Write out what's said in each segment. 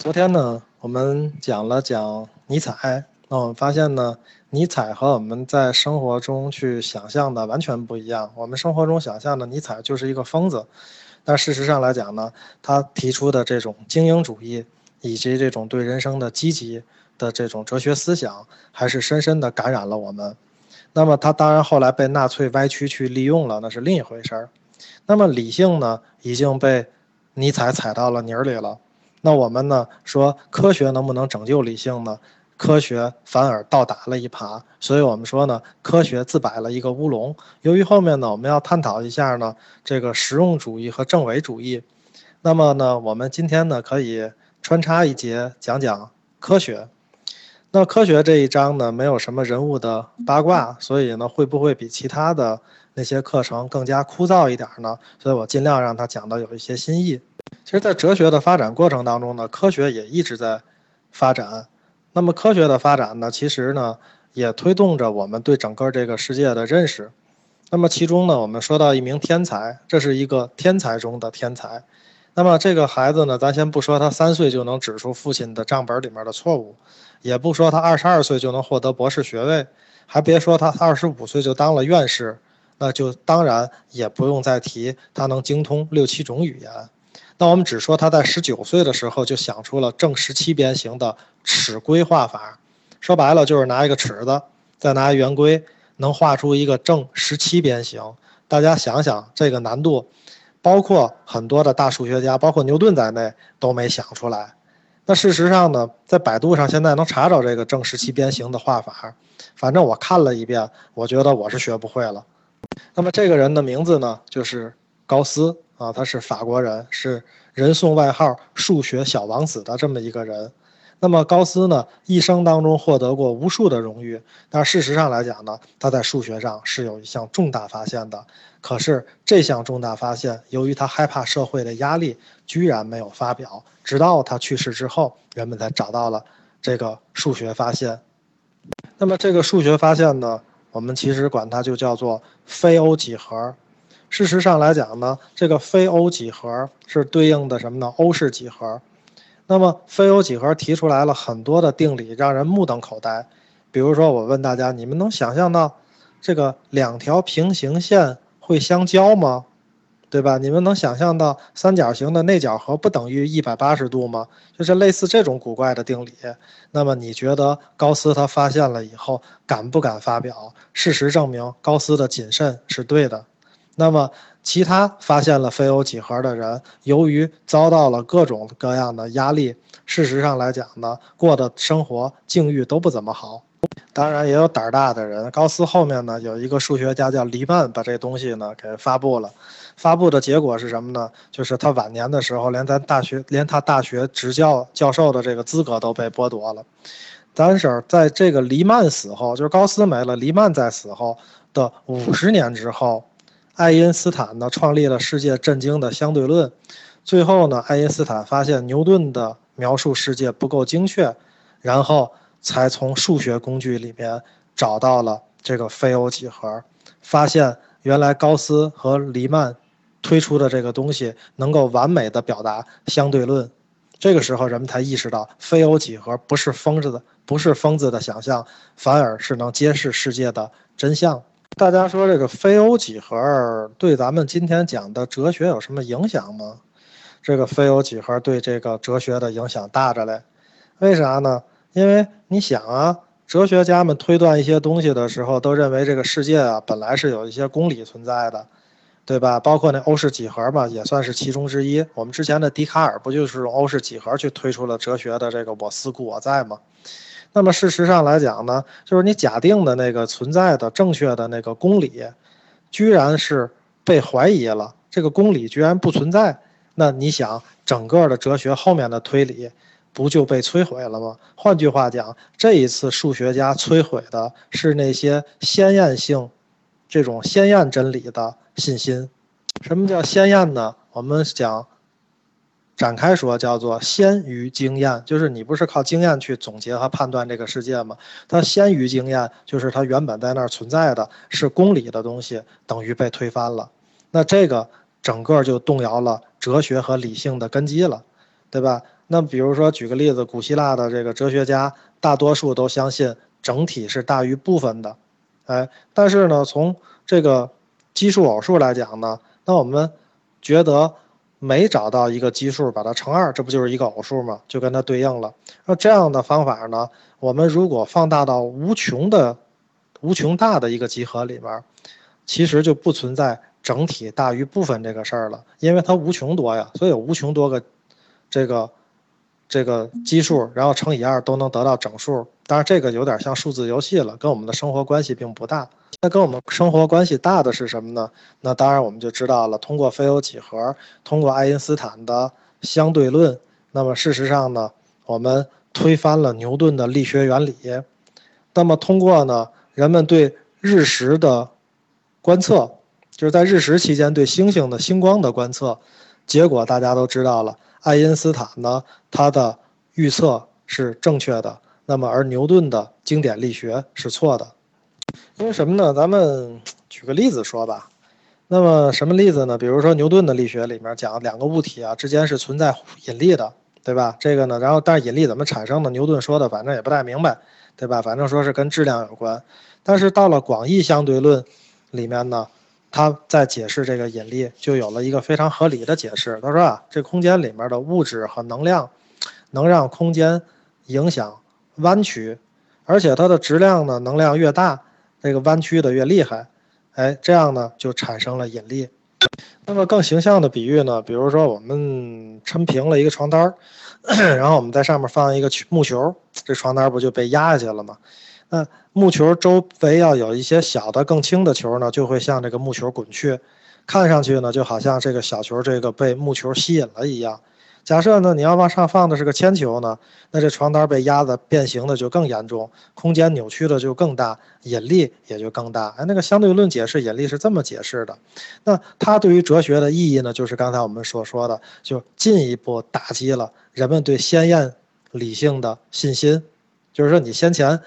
昨天呢，我们讲了讲尼采，那我们发现呢，尼采和我们在生活中去想象的完全不一样。我们生活中想象的尼采就是一个疯子，但事实上来讲呢，他提出的这种精英主义以及这种对人生的积极的这种哲学思想，还是深深的感染了我们。那么他当然后来被纳粹歪曲去利用了，那是另一回事儿。那么理性呢，已经被尼采踩到了泥里了。那我们呢说科学能不能拯救理性呢？科学反而倒打了一耙，所以我们说呢，科学自摆了一个乌龙。由于后面呢，我们要探讨一下呢这个实用主义和政伪主义，那么呢，我们今天呢可以穿插一节讲讲科学。那科学这一章呢，没有什么人物的八卦，所以呢，会不会比其他的那些课程更加枯燥一点呢？所以我尽量让他讲的有一些新意。其实，在哲学的发展过程当中呢，科学也一直在发展。那么，科学的发展呢，其实呢，也推动着我们对整个这个世界的认识。那么，其中呢，我们说到一名天才，这是一个天才中的天才。那么，这个孩子呢，咱先不说他三岁就能指出父亲的账本里面的错误，也不说他二十二岁就能获得博士学位，还别说他二十五岁就当了院士，那就当然也不用再提他能精通六七种语言。那我们只说他在十九岁的时候就想出了正十七边形的尺规画法，说白了就是拿一个尺子，再拿圆规，能画出一个正十七边形。大家想想这个难度，包括很多的大数学家，包括牛顿在内都没想出来。那事实上呢，在百度上现在能查找这个正十七边形的画法，反正我看了一遍，我觉得我是学不会了。那么这个人的名字呢，就是高斯。啊，他是法国人，是人送外号“数学小王子”的这么一个人。那么高斯呢，一生当中获得过无数的荣誉，但事实上来讲呢，他在数学上是有一项重大发现的。可是这项重大发现，由于他害怕社会的压力，居然没有发表。直到他去世之后，人们才找到了这个数学发现。那么这个数学发现呢，我们其实管它就叫做非欧几何。事实上来讲呢，这个非欧几何是对应的什么呢？欧式几何。那么非欧几何提出来了很多的定理，让人目瞪口呆。比如说，我问大家，你们能想象到这个两条平行线会相交吗？对吧？你们能想象到三角形的内角和不等于一百八十度吗？就是类似这种古怪的定理。那么你觉得高斯他发现了以后敢不敢发表？事实证明，高斯的谨慎是对的。那么，其他发现了非欧几何的人，由于遭到了各种各样的压力，事实上来讲呢，过的生活境遇都不怎么好。当然，也有胆儿大的人。高斯后面呢，有一个数学家叫黎曼，把这东西呢给发布了。发布的结果是什么呢？就是他晚年的时候，连咱大学，连他大学执教教授的这个资格都被剥夺了。但是，在这个黎曼死后，就是高斯没了，黎曼在死后的五十年之后。爱因斯坦呢，创立了世界震惊的相对论。最后呢，爱因斯坦发现牛顿的描述世界不够精确，然后才从数学工具里面找到了这个非欧几何，发现原来高斯和黎曼推出的这个东西能够完美的表达相对论。这个时候，人们才意识到非欧几何不是疯子的，不是疯子的想象，反而是能揭示世界的真相。大家说这个非欧几何对咱们今天讲的哲学有什么影响吗？这个非欧几何对这个哲学的影响大着嘞，为啥呢？因为你想啊，哲学家们推断一些东西的时候，都认为这个世界啊本来是有一些公理存在的，对吧？包括那欧式几何嘛，也算是其中之一。我们之前的笛卡尔不就是用欧式几何去推出了哲学的这个我思故我在吗？那么事实上来讲呢，就是你假定的那个存在的正确的那个公理，居然是被怀疑了。这个公理居然不存在，那你想整个的哲学后面的推理不就被摧毁了吗？换句话讲，这一次数学家摧毁的是那些鲜艳性、这种鲜艳真理的信心。什么叫鲜艳呢？我们讲。展开说叫做先于经验，就是你不是靠经验去总结和判断这个世界吗？它先于经验，就是它原本在那儿存在的是公理的东西，等于被推翻了。那这个整个就动摇了哲学和理性的根基了，对吧？那比如说举个例子，古希腊的这个哲学家大多数都相信整体是大于部分的，哎，但是呢，从这个奇数偶数来讲呢，那我们觉得没找到一个奇数，把它乘二，这不就是一个偶数吗？就跟它对应了。那这样的方法呢，我们如果放大到无穷的、无穷大的一个集合里面，其实就不存在整体大于部分这个事儿了，因为它无穷多呀，所以有无穷多个这个。这个基数，然后乘以二都能得到整数，当然这个有点像数字游戏了，跟我们的生活关系并不大。那跟我们生活关系大的是什么呢？那当然我们就知道了，通过非欧几何，通过爱因斯坦的相对论，那么事实上呢，我们推翻了牛顿的力学原理。那么通过呢，人们对日食的观测，就是在日食期间对星星的星光的观测，结果大家都知道了。爱因斯坦呢，他的预测是正确的，那么而牛顿的经典力学是错的，因为什么呢？咱们举个例子说吧。那么什么例子呢？比如说牛顿的力学里面讲两个物体啊之间是存在引力的，对吧？这个呢，然后但是引力怎么产生的？牛顿说的反正也不太明白，对吧？反正说是跟质量有关。但是到了广义相对论里面呢？他在解释这个引力，就有了一个非常合理的解释。他说啊，这空间里面的物质和能量，能让空间影响弯曲，而且它的质量呢，能量越大，这个弯曲的越厉害。哎，这样呢，就产生了引力。那么更形象的比喻呢，比如说我们抻平了一个床单儿，然后我们在上面放一个木球，这床单不就被压下去了吗？那木球周围要有一些小的、更轻的球呢，就会向这个木球滚去，看上去呢，就好像这个小球这个被木球吸引了一样。假设呢，你要往上放的是个铅球呢，那这床单被压的变形的就更严重，空间扭曲的就更大，引力也就更大。哎，那个相对论解释引力是这么解释的。那它对于哲学的意义呢，就是刚才我们所说的，就进一步打击了人们对先验理性的信心，就是说你先前。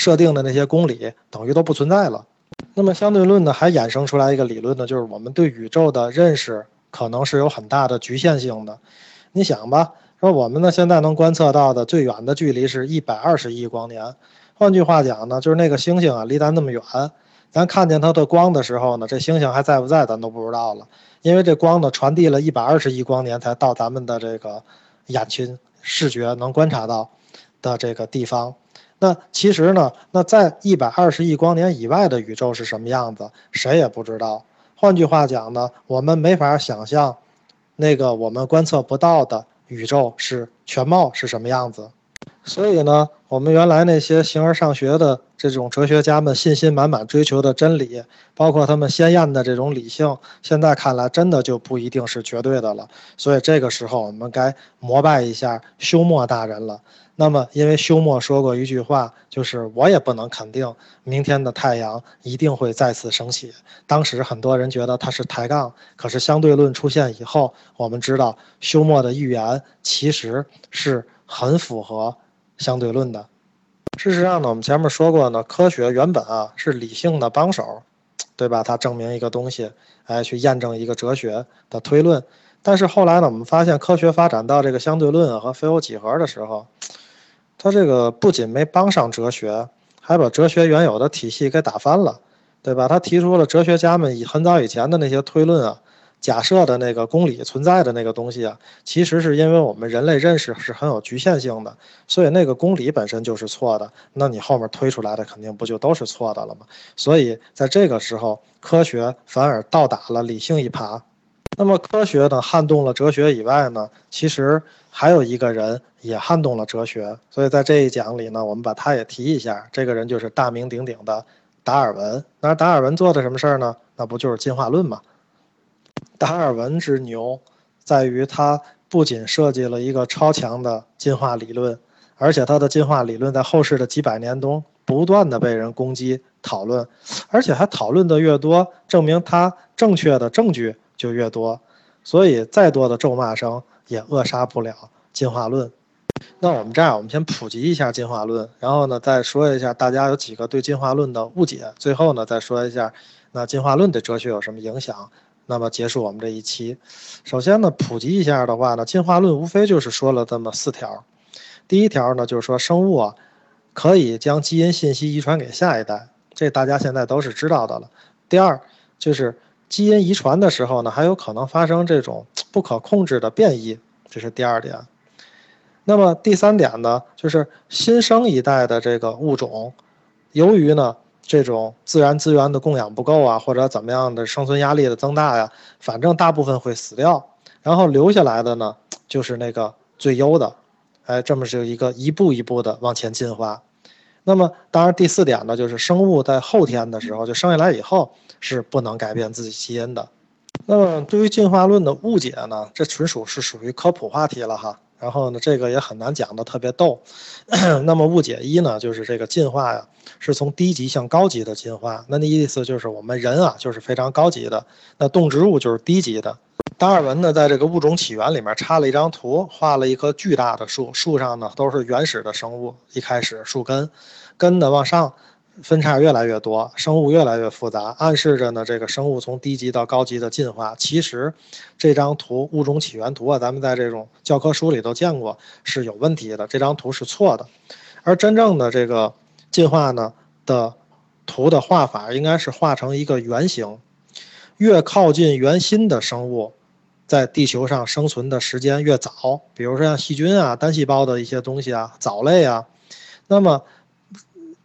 设定的那些公理等于都不存在了。那么相对论呢，还衍生出来一个理论呢，就是我们对宇宙的认识可能是有很大的局限性的。你想吧，说我们呢现在能观测到的最远的距离是一百二十亿光年。换句话讲呢，就是那个星星啊离咱那么远，咱看见它的光的时候呢，这星星还在不在咱都不知道了，因为这光呢传递了一百二十亿光年才到咱们的这个眼睛视觉能观察到的这个地方。那其实呢，那在一百二十亿光年以外的宇宙是什么样子，谁也不知道。换句话讲呢，我们没法想象，那个我们观测不到的宇宙是全貌是什么样子。所以呢，我们原来那些形而上学的这种哲学家们信心满满追求的真理，包括他们鲜艳的这种理性，现在看来真的就不一定是绝对的了。所以这个时候，我们该膜拜一下休谟大人了。那么，因为休谟说过一句话，就是我也不能肯定明天的太阳一定会再次升起。当时很多人觉得他是抬杠，可是相对论出现以后，我们知道休谟的预言其实是很符合相对论的。事实上呢，我们前面说过呢，科学原本啊是理性的帮手，对吧？它证明一个东西，哎，去验证一个哲学的推论。但是后来呢，我们发现科学发展到这个相对论和非欧几何的时候。它这个不仅没帮上哲学，还把哲学原有的体系给打翻了，对吧？他提出了哲学家们以很早以前的那些推论啊，假设的那个公理存在的那个东西啊，其实是因为我们人类认识是很有局限性的，所以那个公理本身就是错的。那你后面推出来的肯定不就都是错的了吗？所以在这个时候，科学反而倒打了理性一耙。那么科学呢撼动了哲学以外呢，其实还有一个人也撼动了哲学，所以在这一讲里呢，我们把他也提一下。这个人就是大名鼎鼎的达尔文。那达尔文做的什么事儿呢？那不就是进化论吗？达尔文之牛，在于他不仅设计了一个超强的进化理论，而且他的进化理论在后世的几百年中不断的被人攻击讨论，而且还讨论的越多，证明他正确的证据。就越多，所以再多的咒骂声也扼杀不了进化论。那我们这样，我们先普及一下进化论，然后呢再说一下大家有几个对进化论的误解，最后呢再说一下那进化论对哲学有什么影响。那么结束我们这一期。首先呢，普及一下的话呢，进化论无非就是说了这么四条。第一条呢，就是说生物啊可以将基因信息遗传给下一代，这大家现在都是知道的了。第二就是基因遗传的时候呢，还有可能发生这种不可控制的变异，这是第二点。那么第三点呢，就是新生一代的这个物种，由于呢这种自然资源的供养不够啊，或者怎么样的生存压力的增大呀，反正大部分会死掉，然后留下来的呢就是那个最优的，哎，这么是一个一步一步的往前进化。那么当然第四点呢，就是生物在后天的时候就生下来以后是不能改变自己基因的。那么对于进化论的误解呢，这纯属是属于科普话题了哈。然后呢，这个也很难讲的特别逗。那么误解一呢，就是这个进化呀，是从低级向高级的进化。那那意思就是我们人啊，就是非常高级的，那动植物就是低级的。达尔文呢，在这个物种起源里面插了一张图，画了一棵巨大的树，树上呢都是原始的生物，一开始树根，根呢往上。分叉越来越多，生物越来越复杂，暗示着呢这个生物从低级到高级的进化。其实，这张图物种起源图啊，咱们在这种教科书里都见过，是有问题的。这张图是错的，而真正的这个进化呢的图的画法应该是画成一个圆形，越靠近圆心的生物，在地球上生存的时间越早。比如说像细菌啊、单细胞的一些东西啊、藻类啊，那么。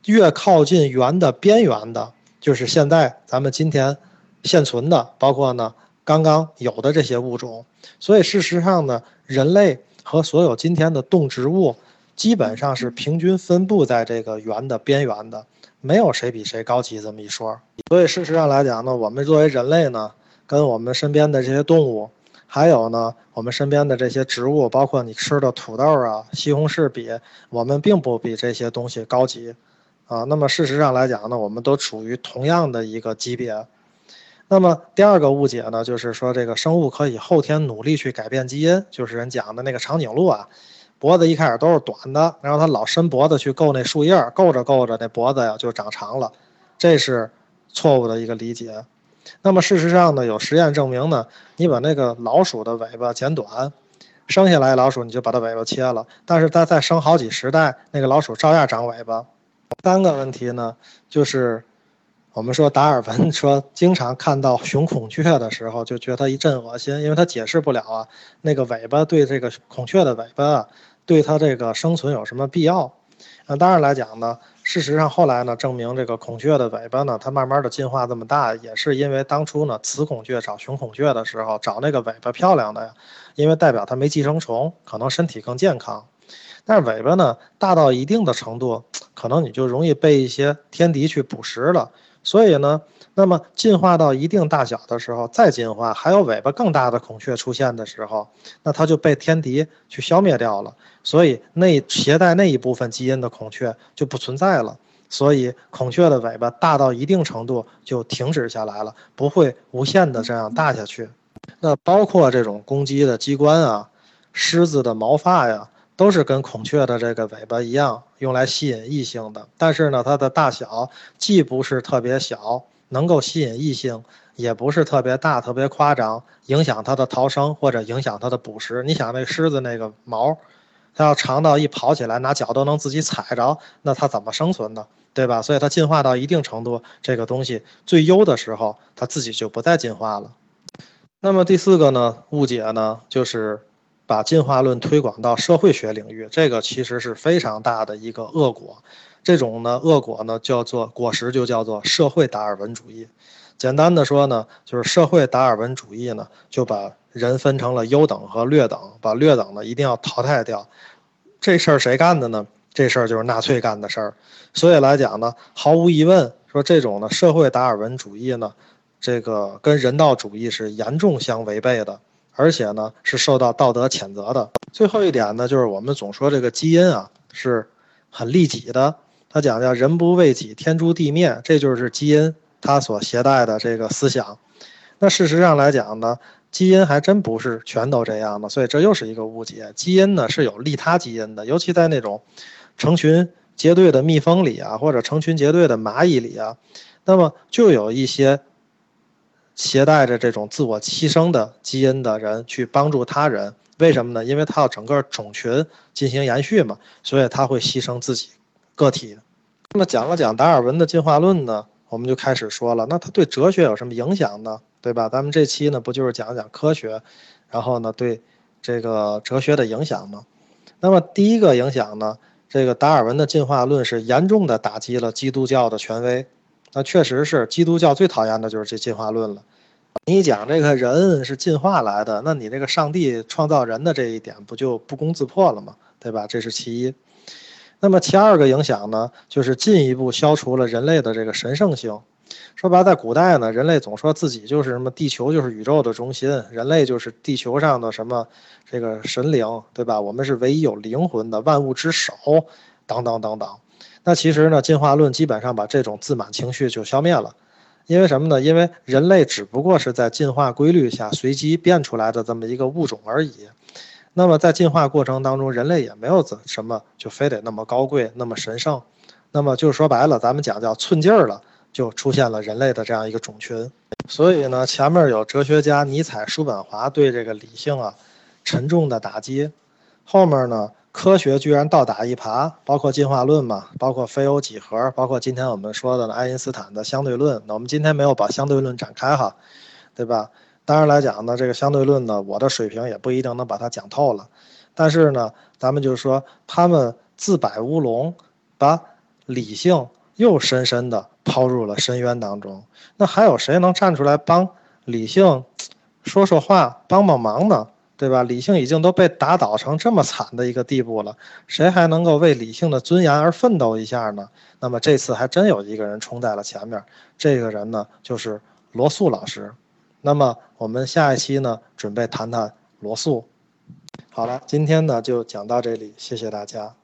越靠近圆的边缘的，就是现在咱们今天现存的，包括呢刚刚有的这些物种。所以事实上呢，人类和所有今天的动植物基本上是平均分布在这个圆的边缘的，没有谁比谁高级这么一说。所以事实上来讲呢，我们作为人类呢，跟我们身边的这些动物，还有呢我们身边的这些植物，包括你吃的土豆啊、西红柿比，我们并不比这些东西高级。啊，那么事实上来讲呢，我们都处于同样的一个级别。那么第二个误解呢，就是说这个生物可以后天努力去改变基因，就是人讲的那个长颈鹿啊，脖子一开始都是短的，然后它老伸脖子去够那树叶，够着够着那脖子呀就长长了，这是错误的一个理解。那么事实上呢，有实验证明呢，你把那个老鼠的尾巴剪短，生下来老鼠你就把它尾巴切了，但是它再生好几十代，那个老鼠照样长尾巴。三个问题呢，就是我们说达尔文说，经常看到雄孔雀的时候，就觉得一阵恶心，因为他解释不了啊，那个尾巴对这个孔雀的尾巴，对它这个生存有什么必要？那当然来讲呢，事实上后来呢，证明这个孔雀的尾巴呢，它慢慢的进化这么大，也是因为当初呢，雌孔雀找雄孔雀的时候，找那个尾巴漂亮的呀，因为代表它没寄生虫，可能身体更健康。但是尾巴呢，大到一定的程度，可能你就容易被一些天敌去捕食了。所以呢，那么进化到一定大小的时候，再进化，还有尾巴更大的孔雀出现的时候，那它就被天敌去消灭掉了。所以那携带那一部分基因的孔雀就不存在了。所以孔雀的尾巴大到一定程度就停止下来了，不会无限的这样大下去。那包括这种公鸡的鸡冠啊，狮子的毛发呀。都是跟孔雀的这个尾巴一样，用来吸引异性的。但是呢，它的大小既不是特别小，能够吸引异性，也不是特别大、特别夸张，影响它的逃生或者影响它的捕食。你想，那狮子那个毛，它要长到一跑起来，拿脚都能自己踩着，那它怎么生存呢？对吧？所以它进化到一定程度，这个东西最优的时候，它自己就不再进化了。那么第四个呢，误解呢，就是。把进化论推广到社会学领域，这个其实是非常大的一个恶果。这种呢恶果呢叫做果实，就叫做社会达尔文主义。简单的说呢，就是社会达尔文主义呢就把人分成了优等和劣等，把劣等呢一定要淘汰掉。这事儿谁干的呢？这事儿就是纳粹干的事儿。所以来讲呢，毫无疑问，说这种呢社会达尔文主义呢，这个跟人道主义是严重相违背的。而且呢，是受到道德谴责的。最后一点呢，就是我们总说这个基因啊是很利己的。他讲叫“人不为己，天诛地灭”，这就是基因它所携带的这个思想。那事实上来讲呢，基因还真不是全都这样的，所以这又是一个误解。基因呢是有利他基因的，尤其在那种成群结队的蜜蜂里啊，或者成群结队的蚂蚁里啊，那么就有一些携带着这种自我牺牲的基因的人去帮助他人。为什么呢？因为他要整个种群进行延续嘛，所以他会牺牲自己个体。那么讲了讲达尔文的进化论呢，我们就开始说了，那他对哲学有什么影响呢？对吧？咱们这期呢不就是讲讲科学，然后呢对这个哲学的影响吗？那么第一个影响呢，这个达尔文的进化论是严重的打击了基督教的权威。那确实是基督教最讨厌的就是这进化论了。你讲这个人是进化来的，那你这个上帝创造人的这一点不就不攻自破了吗？对吧？这是其一。那么其二个影响呢，就是进一步消除了人类的这个神圣性。说白，在古代呢，人类总说自己就是什么地球就是宇宙的中心，人类就是地球上的什么这个神灵，对吧？我们是唯一有灵魂的万物之首，等等等等。那其实呢，进化论基本上把这种自满情绪就消灭了。因为什么呢？因为人类只不过是在进化规律下随机变出来的这么一个物种而已。那么在进化过程当中，人类也没有怎什么就非得那么高贵、那么神圣。那么就是说白了，咱们讲叫寸劲儿了，就出现了人类的这样一个种群。所以呢，前面有哲学家尼采、叔本华对这个理性啊沉重的打击，后面呢？科学居然倒打一耙，包括进化论嘛，包括非欧几何，包括今天我们说的爱因斯坦的相对论。那我们今天没有把相对论展开哈，对吧？当然来讲呢，这个相对论呢，我的水平也不一定能把它讲透了。但是呢，咱们就是说，他们自摆乌龙，把理性又深深的抛入了深渊当中。那还有谁能站出来帮理性说说话、帮帮忙呢？对吧？理性已经都被打倒成这么惨的一个地步了，谁还能够为理性的尊严而奋斗一下呢？那么这次还真有一个人冲在了前面，这个人呢就是罗素老师。那么我们下一期呢准备谈谈罗素。好了，今天呢就讲到这里，谢谢大家。